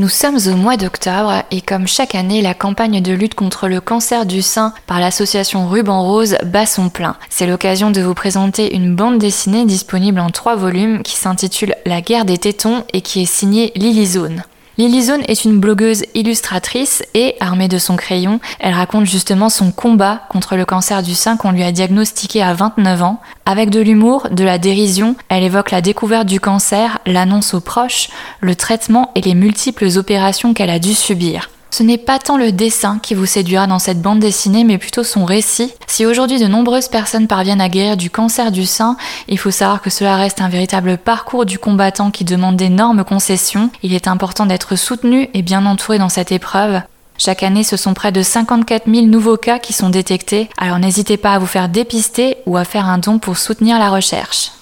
Nous sommes au mois d'octobre et comme chaque année, la campagne de lutte contre le cancer du sein par l'association Ruban Rose bat son plein. C'est l'occasion de vous présenter une bande dessinée disponible en trois volumes qui s'intitule La guerre des tétons et qui est signée Lily Zone. Lily Zone est une blogueuse illustratrice et, armée de son crayon, elle raconte justement son combat contre le cancer du sein qu'on lui a diagnostiqué à 29 ans. Avec de l'humour, de la dérision, elle évoque la découverte du cancer, l'annonce aux proches, le traitement et les multiples opérations qu'elle a dû subir. Ce n'est pas tant le dessin qui vous séduira dans cette bande dessinée, mais plutôt son récit. Si aujourd'hui de nombreuses personnes parviennent à guérir du cancer du sein, il faut savoir que cela reste un véritable parcours du combattant qui demande d'énormes concessions. Il est important d'être soutenu et bien entouré dans cette épreuve. Chaque année, ce sont près de 54 000 nouveaux cas qui sont détectés, alors n'hésitez pas à vous faire dépister ou à faire un don pour soutenir la recherche.